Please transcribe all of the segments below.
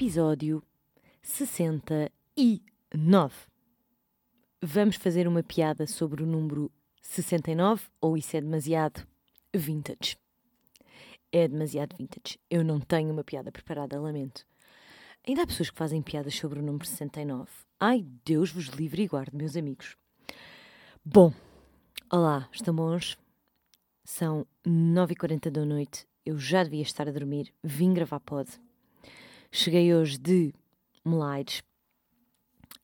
episódio 69. Vamos fazer uma piada sobre o número 69 ou isso é demasiado vintage? É demasiado vintage. Eu não tenho uma piada preparada, lamento. Ainda há pessoas que fazem piadas sobre o número 69. Ai, Deus vos livre e guarde, meus amigos. Bom, olá, estão bons? São 9h40 da noite. Eu já devia estar a dormir. Vim gravar pod. Cheguei hoje de Melaires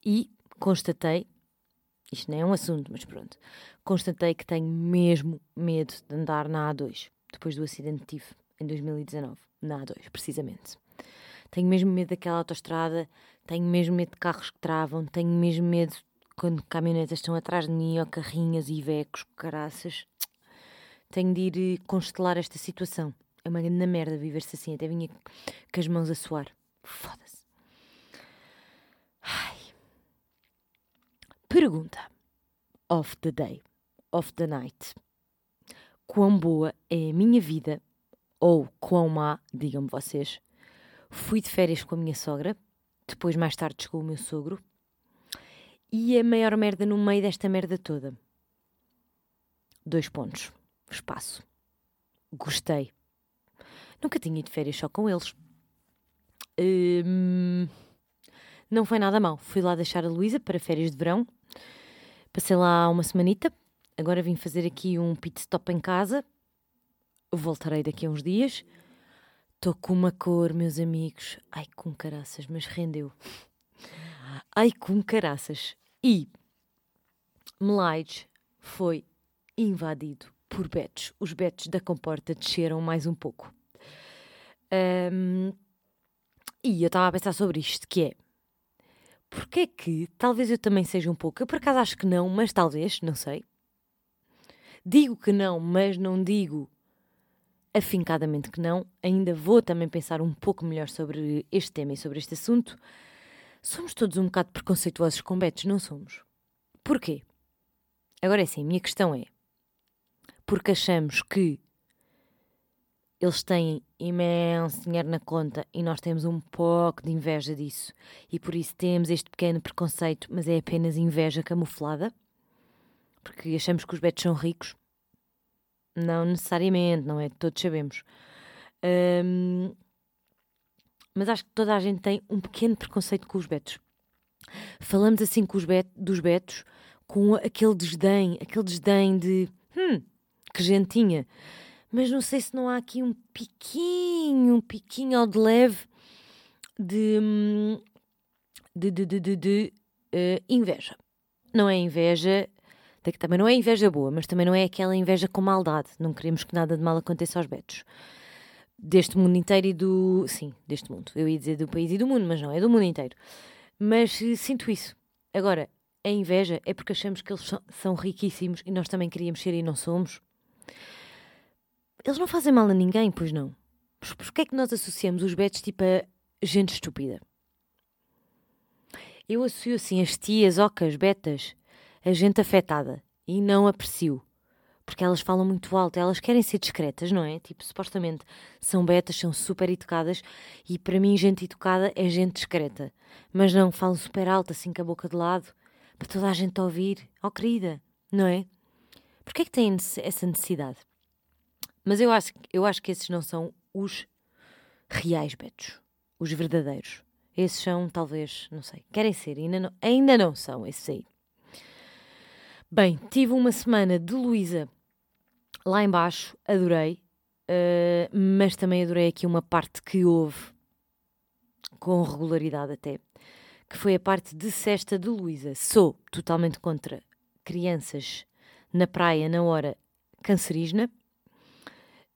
e constatei, isto não é um assunto, mas pronto, constatei que tenho mesmo medo de andar na A2, depois do acidente que tive em 2019, na A2, precisamente. Tenho mesmo medo daquela autoestrada, tenho mesmo medo de carros que travam, tenho mesmo medo quando caminhonetas estão atrás de mim, ou carrinhas e vecos, caraças. Tenho de ir eh, constelar esta situação. É uma grande merda viver-se assim, até vinha com as mãos a suar. Foda-se. Ai. Pergunta of the day, of the night. Quão boa é a minha vida, ou quão má, digam-me vocês. Fui de férias com a minha sogra, depois mais tarde com o meu sogro, e a maior merda no meio desta merda toda. Dois pontos. Espaço. Gostei. Nunca tinha ido de férias só com eles. Hum, não foi nada mal. Fui lá deixar a Luísa para férias de verão. Passei lá uma semanita. Agora vim fazer aqui um pit stop em casa. Voltarei daqui a uns dias. Estou com uma cor, meus amigos. Ai, com caraças, mas rendeu. Ai, com caraças. E Melaide foi invadido por betos. Os betos da comporta desceram mais um pouco. Um, e eu estava a pensar sobre isto, que é porque é que talvez eu também seja um pouco, eu por acaso acho que não, mas talvez, não sei. Digo que não, mas não digo afincadamente que não. Ainda vou também pensar um pouco melhor sobre este tema e sobre este assunto. Somos todos um bocado preconceituosos com betos, não somos? Porquê? Agora é assim, a minha questão é: porque achamos que eles têm imenso dinheiro na conta e nós temos um pouco de inveja disso. E por isso temos este pequeno preconceito, mas é apenas inveja camuflada. Porque achamos que os betos são ricos. Não necessariamente, não é? Todos sabemos. Mas acho que toda a gente tem um pequeno preconceito com os betos. Falamos assim com os bet dos betos com aquele desdém, aquele desdém de hum, que gentinha mas não sei se não há aqui um piquinho, um piquinho ao de leve de, hum, de, de, de, de, uh, inveja. Não é inveja, também não é inveja boa, mas também não é aquela inveja com maldade. Não queremos que nada de mal aconteça aos betos. Deste mundo inteiro e do. Sim, deste mundo. Eu ia dizer do país e do mundo, mas não, é do mundo inteiro. Mas uh, sinto isso. Agora, a inveja é porque achamos que eles são riquíssimos e nós também queríamos ser e não somos. Eles não fazem mal a ninguém, pois não? Mas porquê é que nós associamos os betos tipo a gente estúpida? Eu associo assim as tias, ocas, betas, a gente afetada e não aprecio. Porque elas falam muito alto, elas querem ser discretas, não é? Tipo, supostamente são betas, são super educadas e para mim gente educada é gente discreta. Mas não, falam super alto, assim com a boca de lado, para toda a gente ouvir. Oh querida, não é? Porquê é que têm essa necessidade? Mas eu acho, eu acho que esses não são os reais betos, os verdadeiros. Esses são, talvez, não sei, querem ser, ainda não, ainda não são esses aí. Bem, tive uma semana de Luísa lá embaixo, adorei, uh, mas também adorei aqui uma parte que houve, com regularidade até, que foi a parte de cesta de Luísa. Sou totalmente contra crianças na praia na hora cancerígena,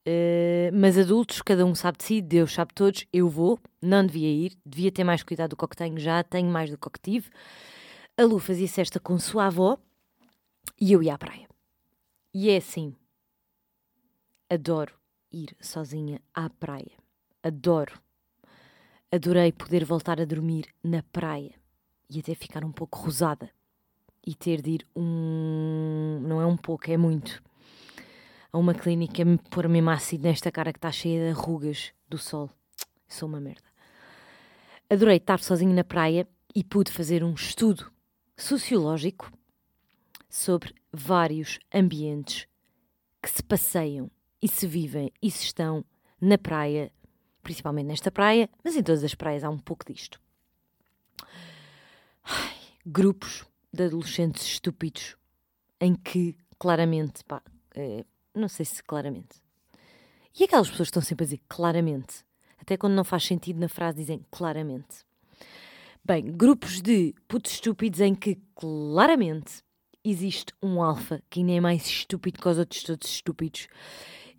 Uh, mas adultos, cada um sabe de si, Deus sabe de todos. Eu vou, não devia ir, devia ter mais cuidado do que, que tenho, já tenho mais do que, que tive. A Lu fazia cesta com sua avó e eu ia à praia. E é assim. Adoro ir sozinha à praia. Adoro. Adorei poder voltar a dormir na praia e até ficar um pouco rosada e ter de ir um. Não é um pouco, é muito a uma clínica pôr mesmo ácido nesta cara que está cheia de rugas do sol. Sou uma merda. adorei estar sozinho na praia e pude fazer um estudo sociológico sobre vários ambientes que se passeiam e se vivem e se estão na praia, principalmente nesta praia, mas em todas as praias há um pouco disto. Ai, grupos de adolescentes estúpidos em que claramente, pá, é, não sei se claramente. E aquelas pessoas que estão sempre a dizer claramente, até quando não faz sentido na frase dizem claramente. Bem, grupos de putos estúpidos em que claramente existe um alfa que ainda é mais estúpido que os outros todos estúpidos.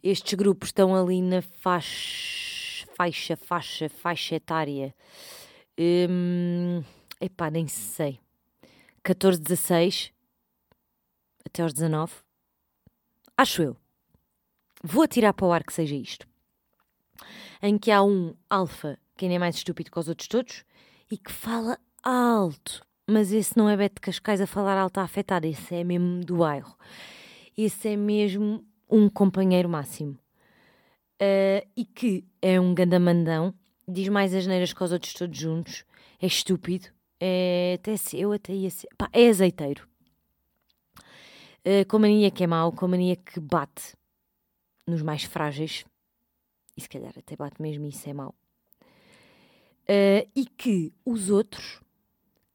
Estes grupos estão ali na faixa, faixa, faixa, faixa etária. Hum, epá, nem sei. 14, 16 até aos 19. Acho eu. Vou atirar para o ar que seja isto. Em que há um alfa que ainda é mais estúpido que os outros todos e que fala alto. Mas esse não é Beto de Cascais a falar alto a afetar, esse é mesmo do bairro. Esse é mesmo um companheiro máximo. Uh, e que é um gandamandão, diz mais as neiras que os outros todos juntos, é estúpido, é até eu até ia ser, pá, é azeiteiro. Uh, com mania que é mau, com mania que bate nos mais frágeis, e se calhar até bate mesmo isso é mau. Uh, e que os outros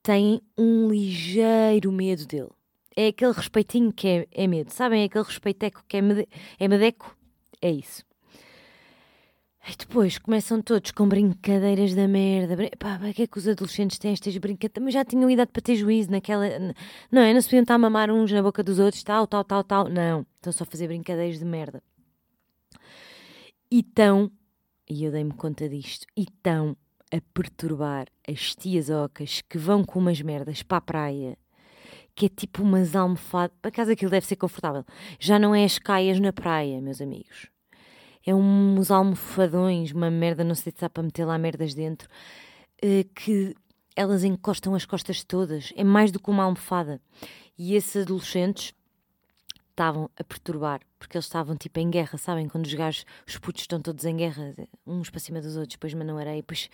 têm um ligeiro medo dele. É aquele respeitinho que é, é medo. Sabem? É aquele respeiteco que é, mede, é medeco? É isso. E depois começam todos com brincadeiras da merda. Pá, para que é que os adolescentes têm estas brincadeiras? Também já tinham idade para ter juízo naquela. Não é? Não se podiam estar a mamar uns na boca dos outros, tal, tal, tal, tal. Não. Estão só a fazer brincadeiras de merda. E estão, e eu dei-me conta disto, e estão a perturbar as tias ocas que vão com umas merdas para a praia, que é tipo umas almofadas. Para casa aquilo deve ser confortável. Já não é as caias na praia, meus amigos. É uns almofadões, uma merda, não sei se dá para meter lá merdas dentro, eh, que elas encostam as costas todas. É mais do que uma almofada. E esses adolescentes estavam a perturbar, porque eles estavam tipo em guerra, sabem? Quando os gajos, os putos estão todos em guerra, uns para cima dos outros, depois mandam areia, depois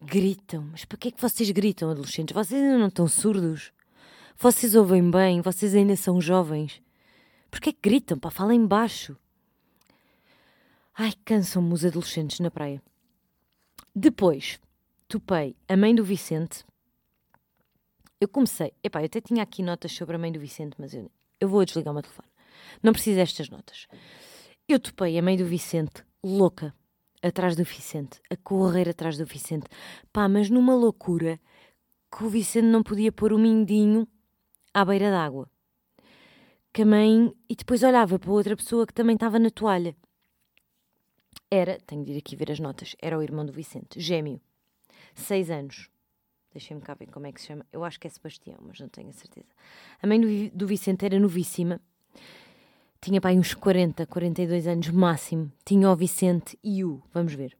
gritam. Mas para que é que vocês gritam, adolescentes? Vocês ainda não estão surdos? Vocês ouvem bem? Vocês ainda são jovens? Porquê que gritam? Pá, falem baixo. Ai, cansam-me os adolescentes na praia. Depois, topei a mãe do Vicente. Eu comecei, epá, eu até tinha aqui notas sobre a mãe do Vicente, mas eu, eu vou desligar o meu telefone. Não preciso destas notas. Eu topei a mãe do Vicente, louca, atrás do Vicente, a correr atrás do Vicente. Pá, mas numa loucura que o Vicente não podia pôr o mindinho à beira d'água. Que a mãe. E depois olhava para outra pessoa que também estava na toalha. Era, tenho de ir aqui ver as notas, era o irmão do Vicente, gêmeo. Seis anos. Deixem-me cá ver como é que se chama. Eu acho que é Sebastião, mas não tenho a certeza. A mãe do, Vicente era novíssima tinha pai uns 40, 42 anos máximo. Tinha o Vicente e o, vamos ver,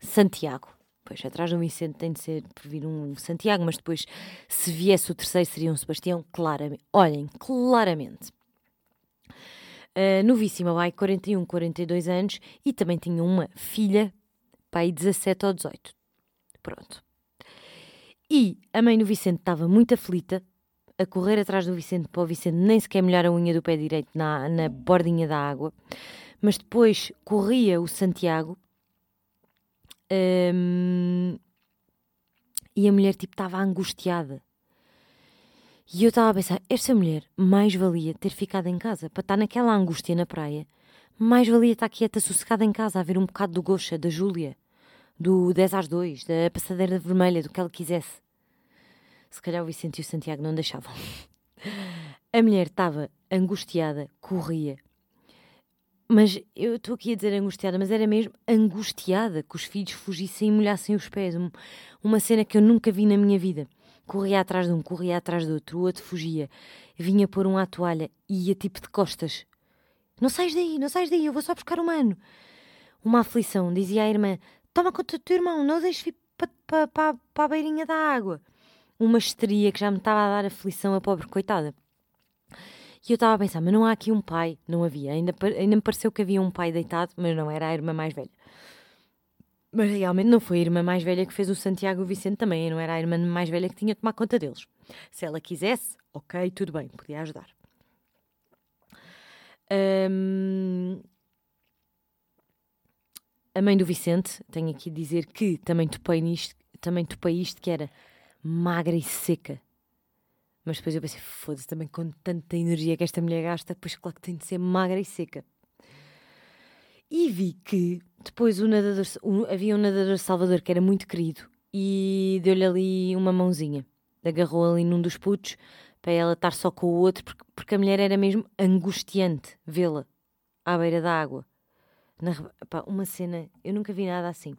Santiago. Pois, atrás do Vicente tem de ser por vir um Santiago, mas depois, se viesse o terceiro, seria um Sebastião, claramente. Olhem, claramente. Uh, novíssima, pai, 41, 42 anos, e também tinha uma filha, pai, 17 ou 18. Pronto. E a mãe do Vicente estava muito aflita, a correr atrás do Vicente para o Vicente nem sequer molhar a unha do pé direito na, na bordinha da água, mas depois corria o Santiago hum, e a mulher tipo estava angustiada. E eu estava a pensar, esta mulher mais valia ter ficado em casa para estar naquela angústia na praia, mais valia estar quieta, sossegada em casa a ver um bocado do Gocha, da Júlia, do 10 às 2, da passadeira vermelha, do que ela quisesse. Se calhar o Vicente e o Santiago não deixavam. A mulher estava angustiada, corria. Mas eu estou aqui a dizer angustiada, mas era mesmo angustiada que os filhos fugissem e molhassem os pés. Uma cena que eu nunca vi na minha vida. Corria atrás de um, corria atrás do outro, o outro fugia. Vinha pôr um à toalha e ia tipo de costas. Não sais daí, não sais daí, eu vou só buscar o mano. Uma aflição, dizia a irmã: Toma conta do teu irmão, não o deixes para pa, pa, pa a beirinha da água uma histeria que já me estava a dar aflição a pobre coitada. E eu estava a pensar, mas não há aqui um pai? Não havia. Ainda, ainda me pareceu que havia um pai deitado, mas não era a irmã mais velha. Mas realmente não foi a irmã mais velha que fez o Santiago e o Vicente também, não era a irmã mais velha que tinha de tomar conta deles. Se ela quisesse, ok, tudo bem, podia ajudar. Um, a mãe do Vicente, tenho aqui de dizer que também topei nisto, também topei isto, que era magra e seca. Mas depois eu pensei, foda-se, também com tanta energia que esta mulher gasta, depois claro que tem de ser magra e seca. E vi que depois o nadador, havia um nadador Salvador que era muito querido e deu-lhe ali uma mãozinha. Agarrou ali num dos putos para ela estar só com o outro, porque, porque a mulher era mesmo angustiante vê-la à beira da água. Na, pá, uma cena, eu nunca vi nada assim.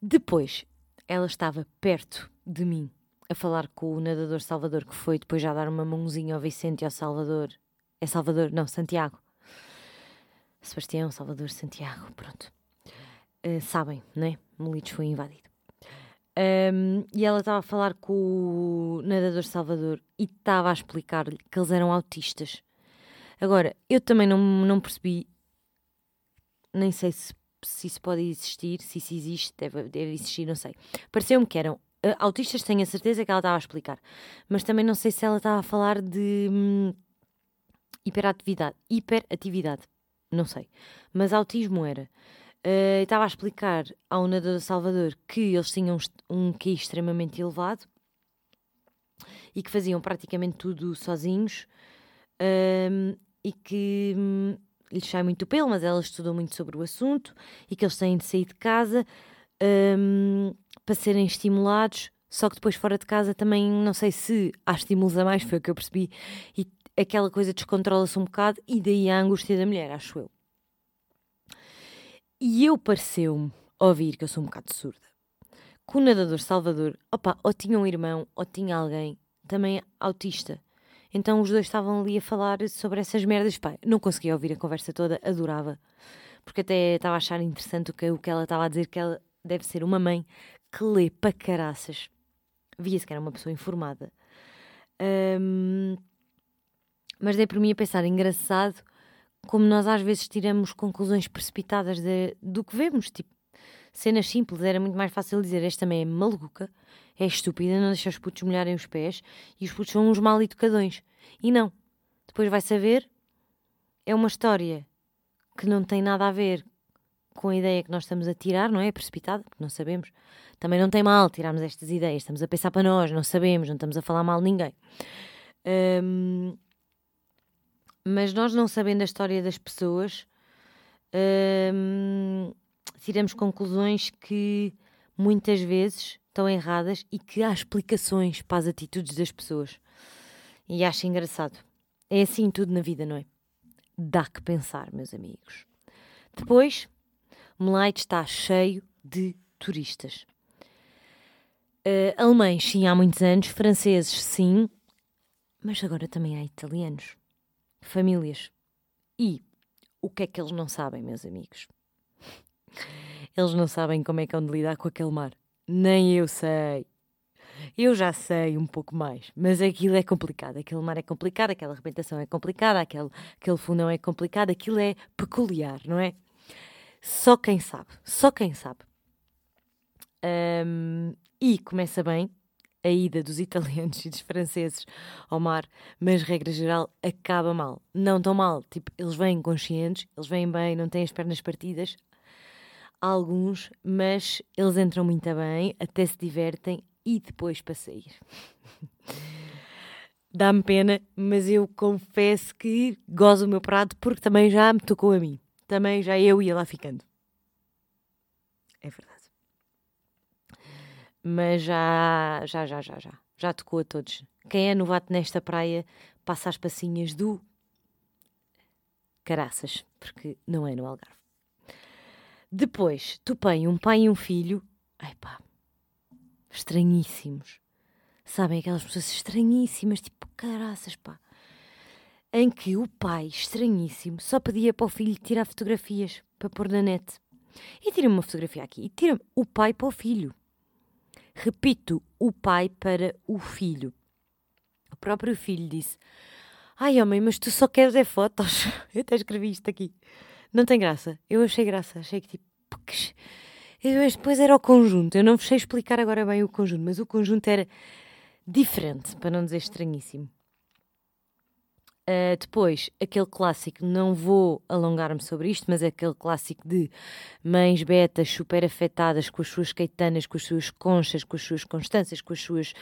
Depois, ela estava perto de mim a falar com o nadador Salvador, que foi depois já dar uma mãozinha ao Vicente e ao Salvador. É Salvador? Não, Santiago. Sebastião, Salvador, Santiago, pronto. Uh, sabem, né? Melides foi invadido. Um, e ela estava a falar com o nadador Salvador e estava a explicar-lhe que eles eram autistas. Agora, eu também não, não percebi, nem sei se, se isso pode existir, se isso existe, deve, deve existir, não sei. Pareceu-me que eram uh, autistas, tenho a certeza que ela estava a explicar, mas também não sei se ela estava a falar de hum, hiperatividade, hiperatividade, não sei. Mas autismo era. Uh, estava a explicar ao nadador Salvador que eles tinham um QI extremamente elevado e que faziam praticamente tudo sozinhos uh, e que hum, lhes sai muito pelo, mas ela estudou muito sobre o assunto e que eles têm de sair de casa um, para serem estimulados. Só que depois fora de casa também não sei se há estímulos a mais, foi o que eu percebi, e aquela coisa descontrola-se um bocado e daí a angústia da mulher, acho eu. E eu pareceu-me ouvir, que eu sou um bocado surda, que o nadador Salvador, opa, ou tinha um irmão, ou tinha alguém também autista. Então os dois estavam ali a falar sobre essas merdas. Pá, não conseguia ouvir a conversa toda, adorava. Porque até estava a achar interessante o que, o que ela estava a dizer, que ela deve ser uma mãe que lê para caraças. Via-se que era uma pessoa informada. Um, mas dei por mim a pensar, engraçado, como nós às vezes tiramos conclusões precipitadas de, do que vemos, tipo, cenas simples, era muito mais fácil dizer esta também é maluca, é estúpida, não deixa os putos molharem os pés e os putos são uns mal educadões. E não. Depois vai saber, é uma história que não tem nada a ver com a ideia que nós estamos a tirar, não é? Precipitada, porque não sabemos. Também não tem mal tirarmos estas ideias, estamos a pensar para nós, não sabemos, não estamos a falar mal de ninguém. Um, mas nós não sabendo a história das pessoas, hum, tiramos conclusões que muitas vezes estão erradas e que há explicações para as atitudes das pessoas. E acho engraçado. É assim tudo na vida, não é? Dá que pensar, meus amigos. Depois, Melaite está cheio de turistas. Uh, alemães, sim, há muitos anos. Franceses, sim. Mas agora também há italianos famílias. E o que é que eles não sabem, meus amigos? Eles não sabem como é que hão de lidar com aquele mar. Nem eu sei. Eu já sei um pouco mais, mas aquilo é complicado. Aquele mar é complicado, aquela arrebentação é complicada, aquele, aquele fundão é complicado, aquilo é peculiar, não é? Só quem sabe, só quem sabe. Um, e começa bem, a ida dos italianos e dos franceses ao mar, mas regra geral acaba mal. Não tão mal, tipo, eles vêm conscientes, eles vêm bem, não têm as pernas partidas. Alguns, mas eles entram muito bem, até se divertem e depois para sair. Dá-me pena, mas eu confesso que gozo o meu prato porque também já me tocou a mim. Também já eu ia lá ficando. É verdade mas já, já, já, já, já, já tocou a todos. Quem é novato nesta praia passa as passinhas do caraças, porque não é no Algarve. Depois, topei um pai e um filho, ai pá, estranhíssimos. Sabem, aquelas pessoas estranhíssimas, tipo caraças, pá. Em que o pai, estranhíssimo, só pedia para o filho tirar fotografias para pôr na net. E tira-me uma fotografia aqui, e tira o pai para o filho. Repito, o pai para o filho. O próprio filho disse: Ai, homem, mas tu só queres é fotos. Eu até escrevi isto aqui. Não tem graça. Eu achei graça. Achei que tipo. Mas depois era o conjunto. Eu não vos sei explicar agora bem o conjunto, mas o conjunto era diferente, para não dizer estranhíssimo. Uh, depois, aquele clássico, não vou alongar-me sobre isto, mas é aquele clássico de mães betas super afetadas com as suas caetanas, com as suas conchas, com as suas constâncias, com as suas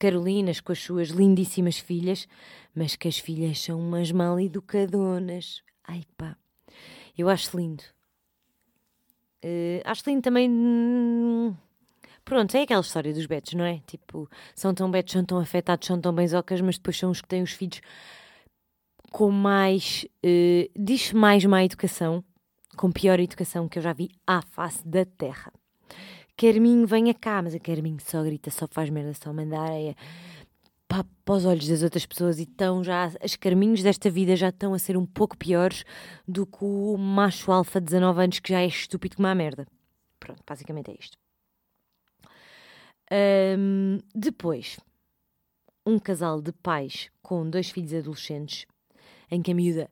carolinas, com as suas lindíssimas filhas, mas que as filhas são umas mal educadonas. Ai pá, eu acho lindo. Uh, acho lindo também. Hum, pronto, é aquela história dos betos, não é? Tipo, são tão betos, são tão afetados, são tão benzocas, mas depois são os que têm os filhos com mais. Uh, diz mais má educação, com pior educação que eu já vi à face da terra. Carminho, venha cá, mas a Carminho só grita, só faz merda, só manda areia para, para os olhos das outras pessoas e estão já. As Carminhos desta vida já estão a ser um pouco piores do que o macho alfa de 19 anos que já é estúpido como a merda. Pronto, basicamente é isto. Um, depois, um casal de pais com dois filhos adolescentes em que a miúda,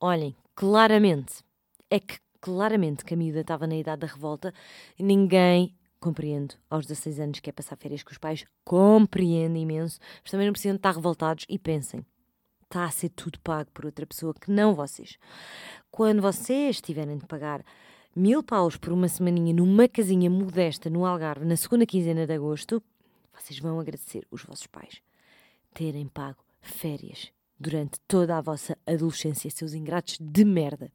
olhem, claramente, é que claramente que a miúda estava na idade da revolta, ninguém compreende aos 16 anos que é passar férias com os pais, compreende imenso, mas também não precisam estar revoltados e pensem, está a ser tudo pago por outra pessoa que não vocês. Quando vocês tiverem de pagar mil paus por uma semaninha numa casinha modesta no Algarve na segunda quinzena de agosto, vocês vão agradecer os vossos pais terem pago férias durante toda a vossa adolescência, seus ingratos de merda.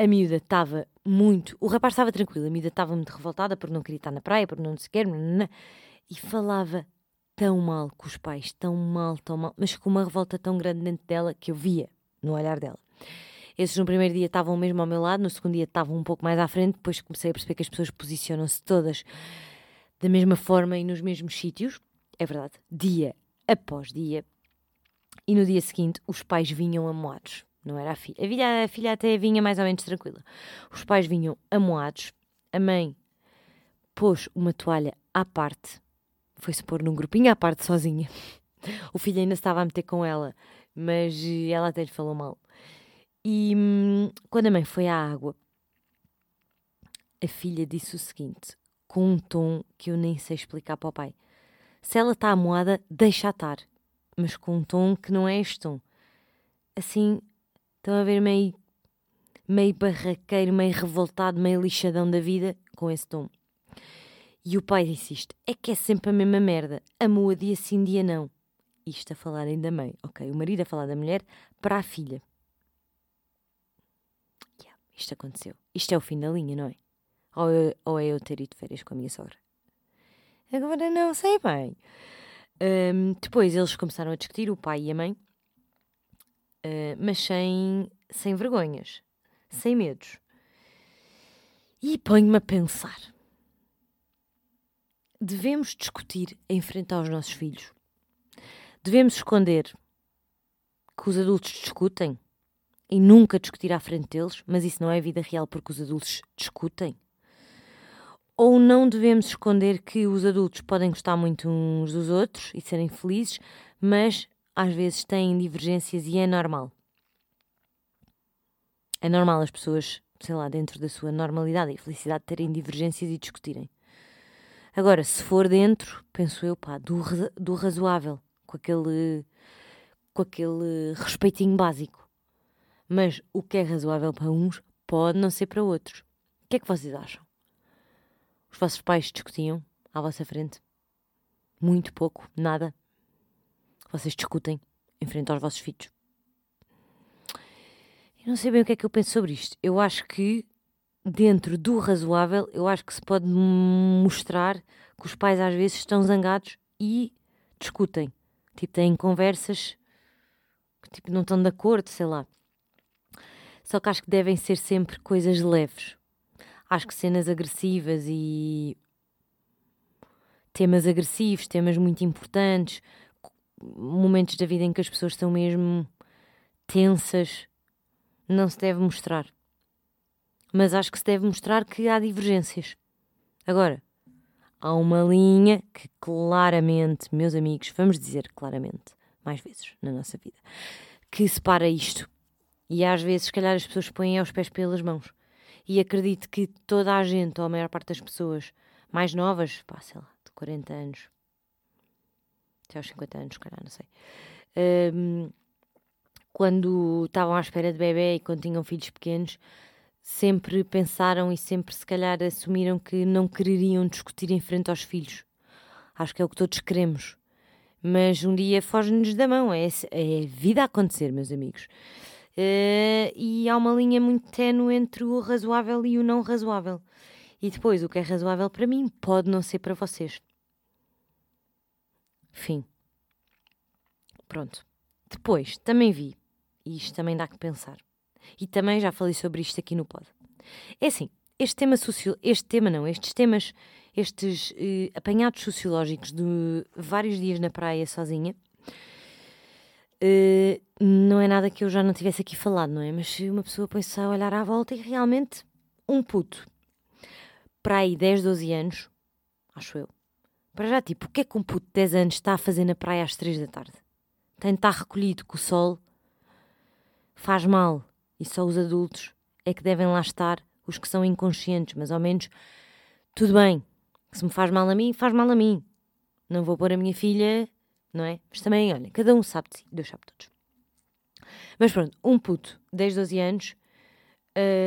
A miúda estava muito. O rapaz estava tranquilo, a miúda estava muito revoltada por não querer estar na praia, por não se quer, e falava tão mal com os pais, tão mal, tão mal, mas com uma revolta tão grande dentro dela que eu via no olhar dela. Esses no primeiro dia estavam mesmo ao meu lado, no segundo dia estavam um pouco mais à frente, depois comecei a perceber que as pessoas posicionam-se todas da mesma forma e nos mesmos sítios. É verdade, dia após dia, e no dia seguinte, os pais vinham amoados. Não era a filha. A filha, a filha até vinha mais ou menos tranquila. Os pais vinham amoados. A mãe pôs uma toalha à parte. Foi-se pôr num grupinho à parte sozinha. O filho ainda estava a meter com ela, mas ela até lhe falou mal. E hum, quando a mãe foi à água, a filha disse o seguinte, com um tom que eu nem sei explicar para o pai: Se ela está amoada, deixa estar mas com um tom que não é este tom. Assim, estão a ver meio, meio barraqueiro, meio revoltado, meio lixadão da vida, com esse tom. E o pai disse isto: é que é sempre a mesma merda, amou a dia sim, dia não. Isto a falarem da mãe, ok? O marido a falar da mulher para a filha. Yeah, isto aconteceu. Isto é o fim da linha, não é? Ou, eu, ou é eu ter ido de férias com a minha sogra? Agora não sei bem. Um, depois eles começaram a discutir, o pai e a mãe, uh, mas sem, sem vergonhas, sem medos. E ponho-me a pensar: devemos discutir em frente aos nossos filhos? Devemos esconder que os adultos discutem e nunca discutir à frente deles, mas isso não é vida real porque os adultos discutem? ou não devemos esconder que os adultos podem gostar muito uns dos outros e serem felizes, mas às vezes têm divergências e é normal. É normal as pessoas, sei lá, dentro da sua normalidade e felicidade, terem divergências e discutirem. Agora, se for dentro, penso eu, pá, do, do razoável, com aquele, com aquele respeitinho básico. Mas o que é razoável para uns pode não ser para outros. O que é que vocês acham? Os vossos pais discutiam à vossa frente? Muito pouco, nada. Vocês discutem em frente aos vossos filhos. Eu não sei bem o que é que eu penso sobre isto. Eu acho que, dentro do razoável, eu acho que se pode mostrar que os pais às vezes estão zangados e discutem. Tipo, têm conversas que tipo, não estão de acordo, sei lá. Só que acho que devem ser sempre coisas leves acho que cenas agressivas e temas agressivos, temas muito importantes, momentos da vida em que as pessoas estão mesmo tensas, não se deve mostrar. Mas acho que se deve mostrar que há divergências. Agora, há uma linha que claramente, meus amigos, vamos dizer claramente, mais vezes na nossa vida, que separa isto. E às vezes, se calhar, as pessoas põem aos pés pelas mãos. E acredito que toda a gente, ou a maior parte das pessoas mais novas, pá, sei lá, de 40 anos, até aos 50 anos, calhar, não sei, um, quando estavam à espera de bebê e quando tinham filhos pequenos, sempre pensaram e sempre, se calhar, assumiram que não quereriam discutir em frente aos filhos. Acho que é o que todos queremos. Mas um dia foge-nos da mão. É, é vida a acontecer, meus amigos. Uh, e há uma linha muito ténue entre o razoável e o não razoável. E depois, o que é razoável para mim pode não ser para vocês. Fim. Pronto. Depois, também vi, e isto também dá que pensar, e também já falei sobre isto aqui no pod. É assim, este tema social, este tema não, estes temas, estes eh, apanhados sociológicos de vários dias na praia sozinha, eh, não é nada que eu já não tivesse aqui falado, não é? Mas uma pessoa põe-se a olhar à volta e realmente um puto para aí 10, 12 anos, acho eu. Para já, tipo, o que é que um puto de 10 anos está a fazer na praia às 3 da tarde? tem de estar recolhido com o sol, faz mal e só os adultos é que devem lá estar, os que são inconscientes, mas ao menos tudo bem. Se me faz mal a mim, faz mal a mim. Não vou pôr a minha filha, não é? Mas também, olha, cada um sabe de si, Deus sabe todos. Mas pronto, um puto, 10, 12 anos,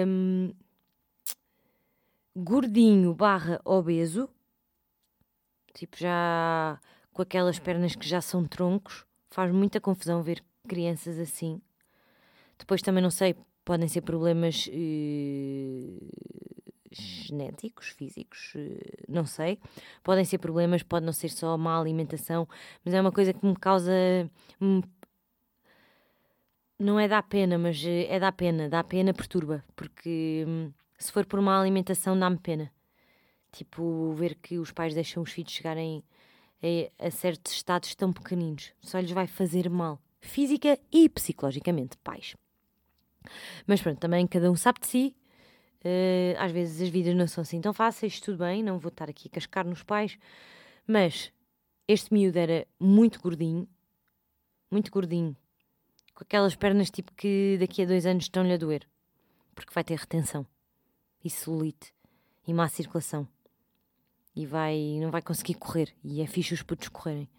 hum, gordinho barra obeso, tipo já com aquelas pernas que já são troncos, Faz muita confusão ver crianças assim. Depois também não sei, podem ser problemas uh, genéticos, físicos, uh, não sei. Podem ser problemas, pode não ser só má alimentação, mas é uma coisa que me causa. Hum, não é dar pena, mas eh, é dar pena, dá pena, perturba, porque hum, se for por má alimentação dá-me pena. Tipo, ver que os pais deixam os filhos chegarem é, a certos estados tão pequeninos. Só lhes vai fazer mal, física e psicologicamente, pais. Mas pronto, também cada um sabe de si. Uh, às vezes as vidas não são assim tão fáceis, tudo bem, não vou estar aqui a cascar nos pais. Mas este miúdo era muito gordinho, muito gordinho, com aquelas pernas tipo que daqui a dois anos estão-lhe a doer, porque vai ter retenção e celulite e má circulação e vai, não vai conseguir correr. E é fixe os putos correrem.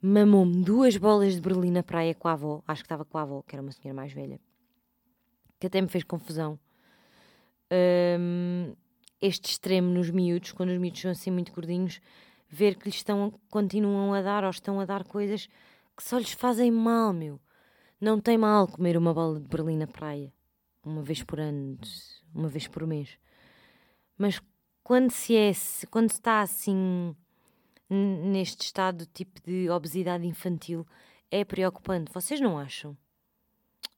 Mamou-me duas bolas de berlim na praia com a avó. Acho que estava com a avó, que era uma senhora mais velha. Que até me fez confusão. Um, este extremo nos miúdos, quando os miúdos são assim muito gordinhos, ver que lhes estão, continuam a dar ou estão a dar coisas que só lhes fazem mal, meu. Não tem mal comer uma bola de berlim na praia. Uma vez por ano, uma vez por mês. Mas quando se é, quando está assim neste estado tipo de obesidade infantil, é preocupante. Vocês não acham?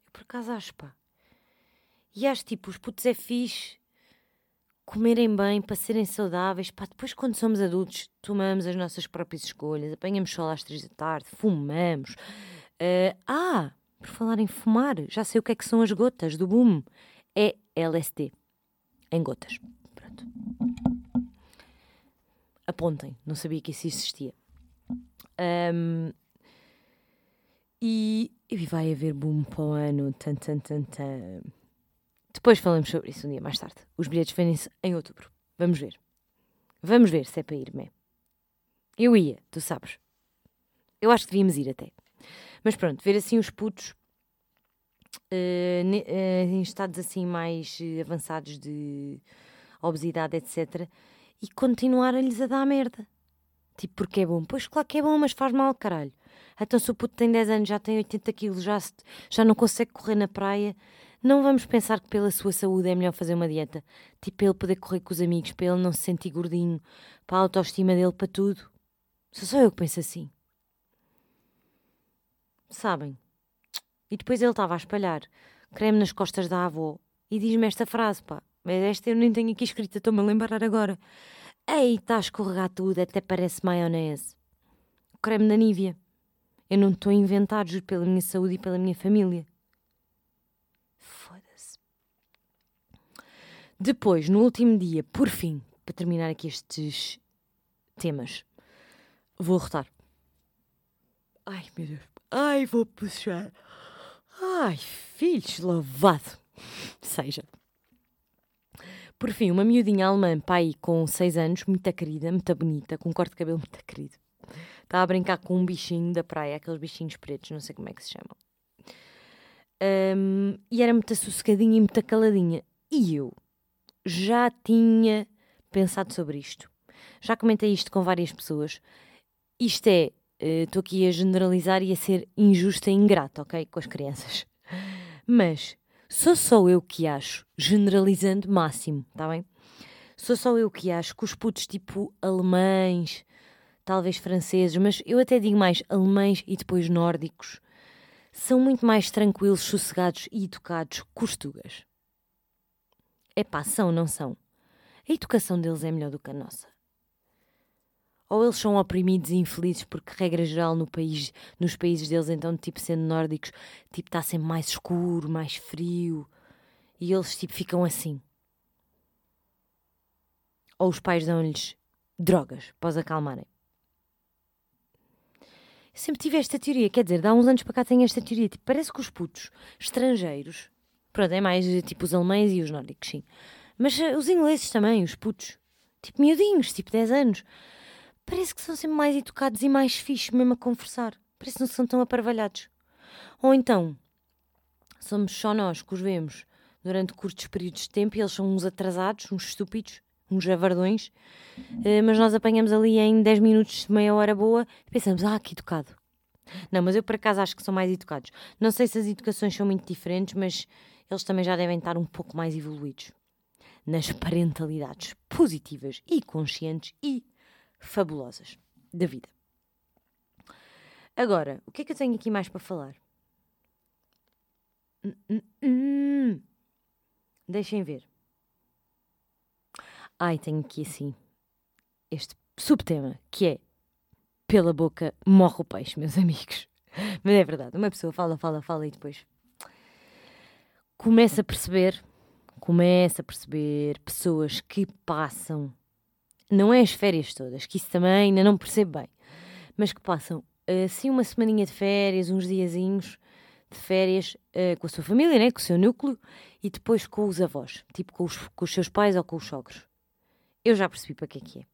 Eu por acaso acho, pá. E acho tipo, os putos é fixe comerem bem, para serem saudáveis. Pá, depois, quando somos adultos, tomamos as nossas próprias escolhas, apanhamos sol às três da tarde, fumamos. Uh, ah, por falar em fumar, já sei o que é que são as gotas do boom. É LSD, em gotas. Apontem, não sabia que isso existia. Um, e, e, vai haver boom para o ano. Tan, tan, tan, tan. Depois falamos sobre isso um dia mais tarde. Os bilhetes vendem-se em outubro. Vamos ver. Vamos ver se é para ir, me Eu ia, tu sabes. Eu acho que devíamos ir até. Mas pronto, ver assim os putos uh, uh, em estados assim mais uh, avançados de obesidade, etc. E continuar-lhes a dar merda. Tipo, porque é bom. Pois claro que é bom, mas faz mal, caralho. Então se o puto tem 10 anos, já tem 80 quilos, já, já não consegue correr na praia, não vamos pensar que pela sua saúde é melhor fazer uma dieta. Tipo, ele poder correr com os amigos, para ele não se sentir gordinho, para a autoestima dele, para tudo. Sou só eu que penso assim. Sabem? E depois ele estava a espalhar creme nas costas da avó e diz-me esta frase, pá. Mas esta eu nem tenho aqui escrita, estou-me a lembrar agora. Ei, está a escorregar tudo, até parece maionese. O creme da Nívia. Eu não estou a inventar, juro pela minha saúde e pela minha família. Foda-se. Depois, no último dia, por fim, para terminar aqui estes temas, vou rotar. Ai, meu Deus. Ai, vou puxar. Ai, filhos, louvado seja. Por fim, uma miudinha alemã, pai com 6 anos, muito querida, muito bonita, com um corte de cabelo muito querido. Estava a brincar com um bichinho da praia, aqueles bichinhos pretos, não sei como é que se chamam. Um, e era muito sossegadinha e muito caladinha. E eu já tinha pensado sobre isto. Já comentei isto com várias pessoas. Isto é, estou uh, aqui a generalizar e a ser injusta e ingrata, ok? Com as crianças. Mas sou só eu que acho, generalizando máximo, está bem? Sou só eu que acho que os putos tipo alemães, talvez franceses, mas eu até digo mais alemães e depois nórdicos, são muito mais tranquilos, sossegados e educados que os tugas. É pá, são, não são? A educação deles é melhor do que a nossa. Ou eles são oprimidos e infelizes porque, regra geral, no país, nos países deles, então, tipo, sendo nórdicos, tipo, está sempre mais escuro, mais frio, e eles, tipo, ficam assim. Ou os pais dão-lhes drogas para os acalmarem. Sempre tive esta teoria, quer dizer, dá uns anos para cá tenho esta teoria, tipo, parece que os putos estrangeiros, pronto, é mais tipo os alemães e os nórdicos, sim, mas uh, os ingleses também, os putos, tipo miudinhos, tipo 10 anos, parece que são sempre mais educados e mais fixos mesmo a conversar, parece que não são tão aparvalhados. Ou então, somos só nós que os vemos durante curtos períodos de tempo e eles são uns atrasados, uns estúpidos, uns javardões, uh, mas nós apanhamos ali em 10 minutos, meia hora boa e pensamos, ah, que educado. Não, mas eu por acaso acho que são mais educados. Não sei se as educações são muito diferentes, mas eles também já devem estar um pouco mais evoluídos nas parentalidades positivas e conscientes e fabulosas da vida. Agora, o que é que eu tenho aqui mais para falar? Hum, hum, hum. Deixem ver. Ai, tenho aqui assim este subtema que é pela boca morre o peixe, meus amigos. Mas é verdade, uma pessoa fala, fala, fala e depois começa a perceber, começa a perceber pessoas que passam, não é as férias todas, que isso também ainda não percebo bem, mas que passam assim uma semaninha de férias, uns diazinhos de férias uh, com a sua família, né, com o seu núcleo e depois com os avós, tipo com os, com os seus pais ou com os sogros. Eu já percebi para que é que é.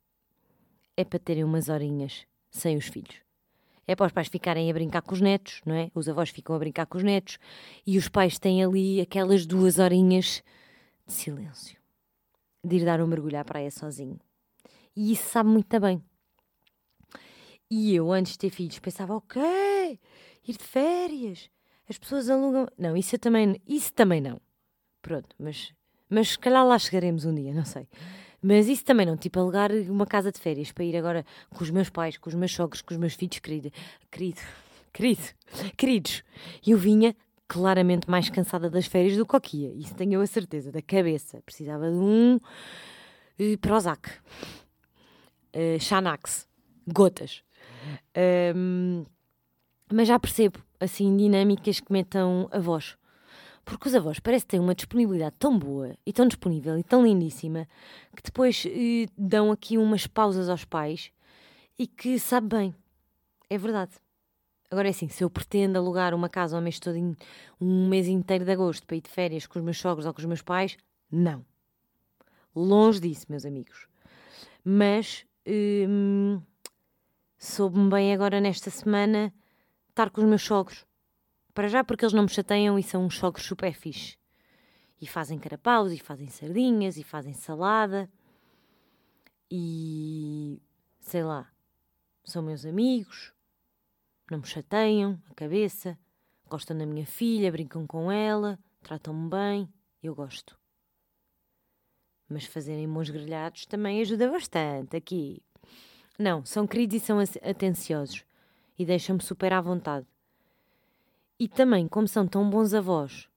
É para terem umas horinhas sem os filhos. É para os pais ficarem a brincar com os netos, não é? Os avós ficam a brincar com os netos e os pais têm ali aquelas duas horinhas de silêncio. De ir dar um mergulho à praia sozinho. E isso sabe muito bem. E eu, antes de ter filhos, pensava, ok, ir de férias, as pessoas alugam. Não, isso também, isso também não. Pronto, mas, mas se calhar lá chegaremos um dia, não sei. Mas isso também não, tipo, alugar uma casa de férias para ir agora com os meus pais, com os meus sogros, com os meus filhos, querido, querido, querido, queridos. Eu vinha claramente mais cansada das férias do que aqui, isso tenho a certeza, da cabeça. Precisava de um uh, Prozac, uh, Xanax, gotas. Um, mas já percebo, assim, dinâmicas que metam a voz. Porque os avós parecem ter uma disponibilidade tão boa e tão disponível e tão lindíssima que depois eh, dão aqui umas pausas aos pais e que sabe bem. É verdade. Agora é assim, se eu pretendo alugar uma casa um mês, todo, um mês inteiro de agosto para ir de férias com os meus sogros ou com os meus pais, não. Longe disso, meus amigos. Mas hum, soube-me bem agora nesta semana estar com os meus sogros para já porque eles não me chateiam e são uns sogros super fixe. E fazem carapaus, e fazem sardinhas, e fazem salada. E sei lá, são meus amigos, não me chateiam a cabeça, gostam da minha filha, brincam com ela, tratam-me bem, eu gosto. Mas fazerem bons grelhados também ajuda bastante aqui. Não, são queridos e são atenciosos e deixam-me super à vontade. E também, como são tão bons avós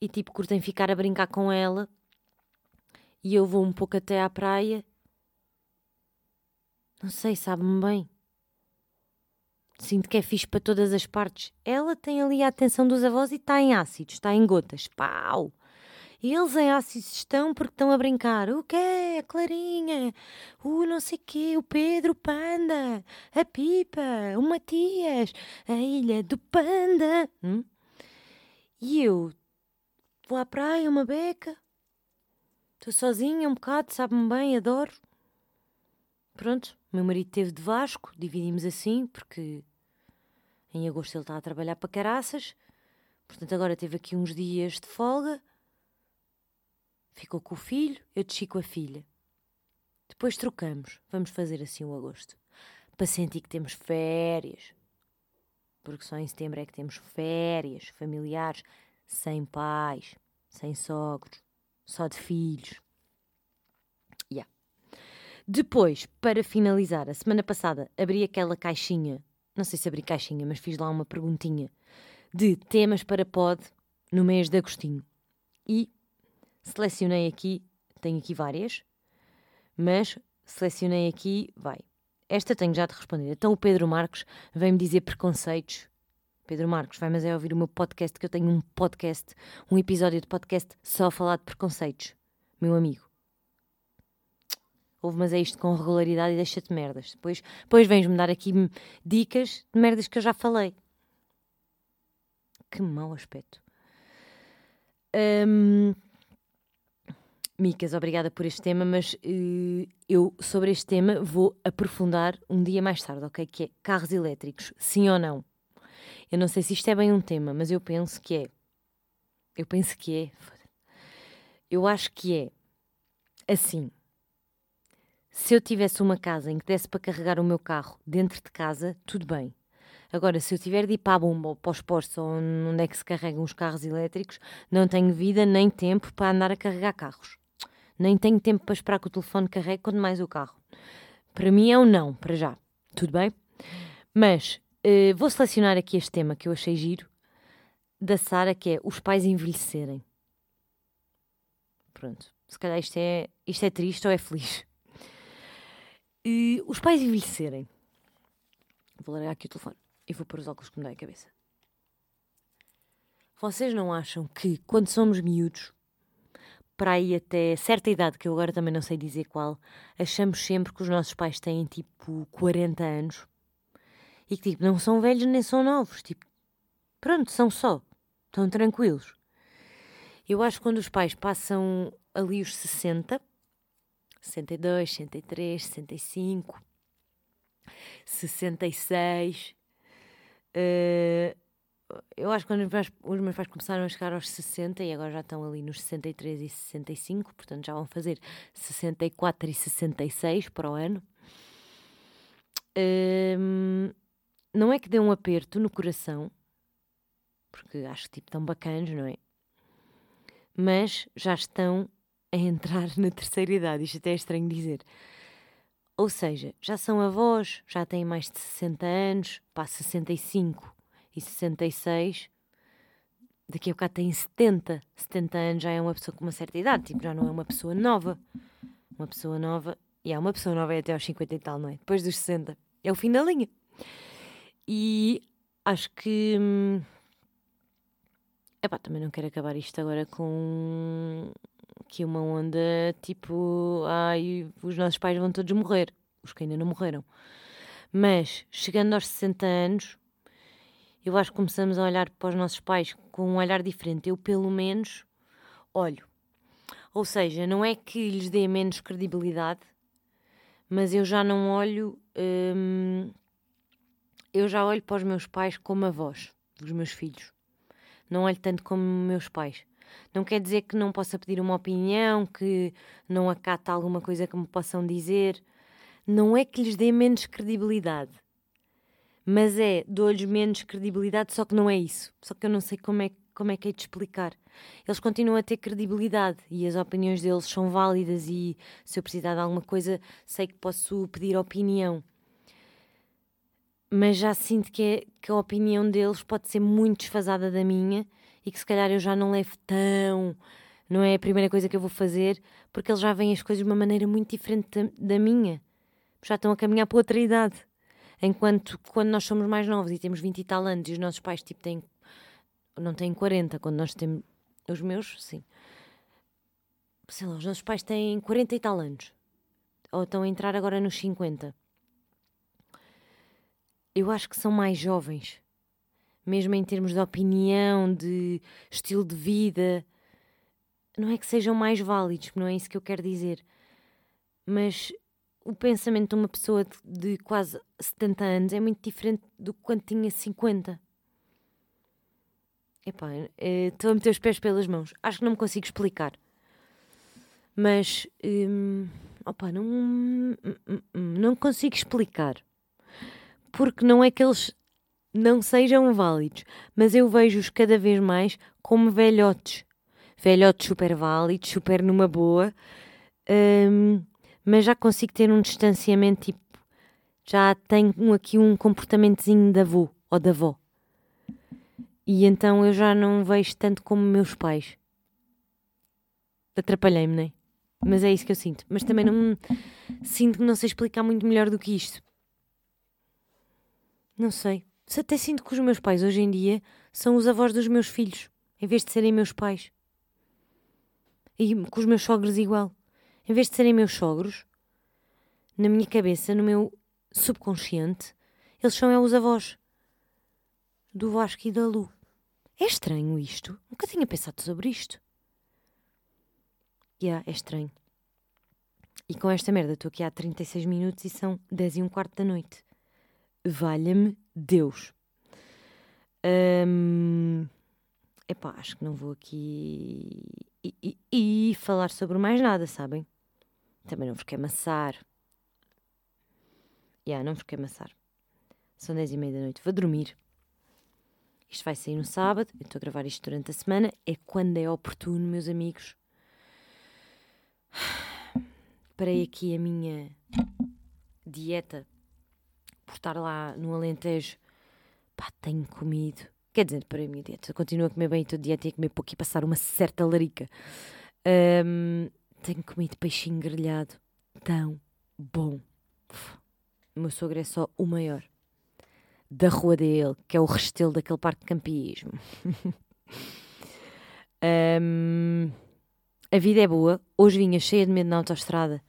e tipo curtem ficar a brincar com ela, e eu vou um pouco até à praia, não sei, sabe-me bem. Sinto que é fixe para todas as partes. Ela tem ali a atenção dos avós e está em ácidos, está em gotas. Pau! Eles em ácidos estão porque estão a brincar. O quê? A Clarinha, o não sei quê, o Pedro Panda, a Pipa, o Matias, a Ilha do Panda. Hum? E eu vou à praia, uma beca, Estou sozinha um bocado, sabe-me bem, adoro. Pronto, meu marido teve de Vasco, dividimos assim, porque em agosto ele está a trabalhar para caraças. Portanto, agora teve aqui uns dias de folga. Ficou com o filho, eu desci com a filha. Depois trocamos. Vamos fazer assim o agosto. Para sentir que temos férias. Porque só em setembro é que temos férias familiares sem pais, sem sogros só de filhos. Yeah. Depois, para finalizar, a semana passada abri aquela caixinha, não sei se abri caixinha, mas fiz lá uma perguntinha de temas para pod no mês de agostinho. E selecionei aqui, tenho aqui várias, mas selecionei aqui, vai. Esta tenho já de responder. Então o Pedro Marcos vem-me dizer preconceitos. Pedro Marcos, vai, mas é ouvir o meu podcast, que eu tenho um podcast, um episódio de podcast só a falar de preconceitos. Meu amigo. Ouve, mas é isto com regularidade e deixa-te merdas. Depois, depois vens-me dar aqui dicas de merdas que eu já falei. Que mau aspecto. Um, Micas, obrigada por este tema, mas uh, eu sobre este tema vou aprofundar um dia mais tarde, ok? Que é carros elétricos, sim ou não? Eu não sei se isto é bem um tema, mas eu penso que é. Eu penso que é. Eu acho que é assim. Se eu tivesse uma casa em que desse para carregar o meu carro dentro de casa, tudo bem. Agora, se eu tiver de ir para a bomba ou para os postos ou onde é que se carregam os carros elétricos, não tenho vida nem tempo para andar a carregar carros. Nem tenho tempo para esperar que o telefone carregue, quanto mais o carro. Para mim é um não, para já. Tudo bem? Mas uh, vou selecionar aqui este tema que eu achei giro, da Sara, que é os pais envelhecerem. Pronto. Se calhar isto é, isto é triste ou é feliz. Uh, os pais envelhecerem. Vou largar aqui o telefone e vou pôr os óculos que me dá a cabeça. Vocês não acham que quando somos miúdos para aí até certa idade, que eu agora também não sei dizer qual, achamos sempre que os nossos pais têm tipo 40 anos e que tipo não são velhos nem são novos, tipo, pronto, são só, estão tranquilos. Eu acho que quando os pais passam ali os 60, 62, 63, 65, 66, uh, eu acho que quando os meus, pais, os meus pais começaram a chegar aos 60 e agora já estão ali nos 63 e 65, portanto já vão fazer 64 e 66 para o ano. Hum, não é que dê um aperto no coração, porque acho que tipo tão bacanos, não é? Mas já estão a entrar na terceira idade, isto até é estranho dizer. Ou seja, já são avós, já têm mais de 60 anos, pá, 65 e 66, daqui a bocado têm 70. 70 anos já é uma pessoa com uma certa idade, tipo, já não é uma pessoa nova. Uma pessoa nova, e há uma pessoa nova é até aos 50 e tal, não é? Depois dos 60. É o fim da linha. E acho que. Hum, epá, também não quero acabar isto agora com que uma onda tipo. Ai, os nossos pais vão todos morrer. Os que ainda não morreram. Mas chegando aos 60 anos, eu acho que começamos a olhar para os nossos pais com um olhar diferente. Eu, pelo menos, olho. Ou seja, não é que lhes dê menos credibilidade, mas eu já não olho. Hum, eu já olho para os meus pais como avós dos meus filhos. Não olho tanto como meus pais. Não quer dizer que não possa pedir uma opinião, que não acata alguma coisa que me possam dizer. Não é que lhes dê menos credibilidade mas é, dou-lhes menos credibilidade, só que não é isso. Só que eu não sei como é, como é que é de explicar. Eles continuam a ter credibilidade e as opiniões deles são válidas e se eu precisar de alguma coisa, sei que posso pedir opinião. Mas já sinto que, é, que a opinião deles pode ser muito desfasada da minha e que se calhar eu já não levo tão. Não é a primeira coisa que eu vou fazer, porque eles já veem as coisas de uma maneira muito diferente da, da minha. Já estão a caminhar para outra idade. Enquanto quando nós somos mais novos e temos 20 e tal anos e os nossos pais tipo têm não têm 40, quando nós temos os meus, sim. Sei lá, os nossos pais têm 40 e tal anos. Ou estão a entrar agora nos 50. Eu acho que são mais jovens. Mesmo em termos de opinião, de estilo de vida. não é que sejam mais válidos, não é isso que eu quero dizer, mas o pensamento de uma pessoa de, de quase 70 anos é muito diferente do que quando tinha 50. Epá, eh, estou a meter os pés pelas mãos. Acho que não me consigo explicar. Mas, hum, opa, não, hum, hum, não consigo explicar. Porque não é que eles não sejam válidos, mas eu vejo-os cada vez mais como velhotes. Velhotes super válidos, super numa boa, hum, mas já consigo ter um distanciamento tipo. Já tenho aqui um comportamentozinho de avô ou da avó. E então eu já não vejo tanto como meus pais. Atrapalhei-me, não é? Mas é isso que eu sinto. Mas também não sinto que não sei explicar muito melhor do que isto. Não sei. Se até sinto que os meus pais hoje em dia são os avós dos meus filhos, em vez de serem meus pais. E com os meus sogros igual. Em vez de serem meus sogros, na minha cabeça, no meu subconsciente, eles são é, os avós do Vasco e da Lu. É estranho isto. Nunca tinha pensado sobre isto. Yeah, é estranho. E com esta merda estou aqui há 36 minutos e são 10 e um quarto da noite. Valha-me Deus. Um, epá, acho que não vou aqui e, e, e, falar sobre mais nada, sabem? Também não vos quero amassar. Já, yeah, não vos quero amassar. São 10 e meia da noite. Vou dormir. Isto vai sair no sábado. Eu estou a gravar isto durante a semana. É quando é oportuno, meus amigos. Parei aqui a minha dieta por estar lá no Alentejo. Pá, tenho comido. Quer dizer, parei a minha dieta. Continuo a comer bem, estou dieta e a comer pouco e passar uma certa larica. Um, tenho comido peixinho grelhado. Tão bom. O meu sogro é só o maior. Da rua dele, que é o restelo daquele parque de campismo. um, a vida é boa. Hoje vinha cheia de medo na autoestrada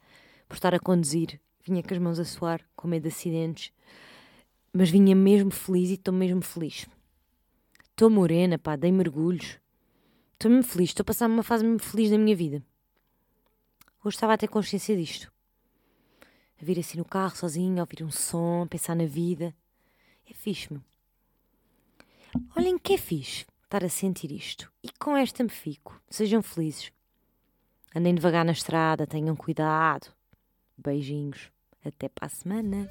por estar a conduzir. Vinha com as mãos a suar, com medo de acidentes. Mas vinha mesmo feliz e estou mesmo feliz. Estou morena, pá, dei mergulhos. Estou mesmo feliz. Estou a passar uma fase mesmo feliz da minha vida. Hoje estava a ter consciência disto. A vir assim no carro, sozinho, a ouvir um som, a pensar na vida. É fixe-me. Olhem que é fixe estar a sentir isto. E com esta me fico. Sejam felizes. Andem devagar na estrada, tenham cuidado. Beijinhos. Até para a semana.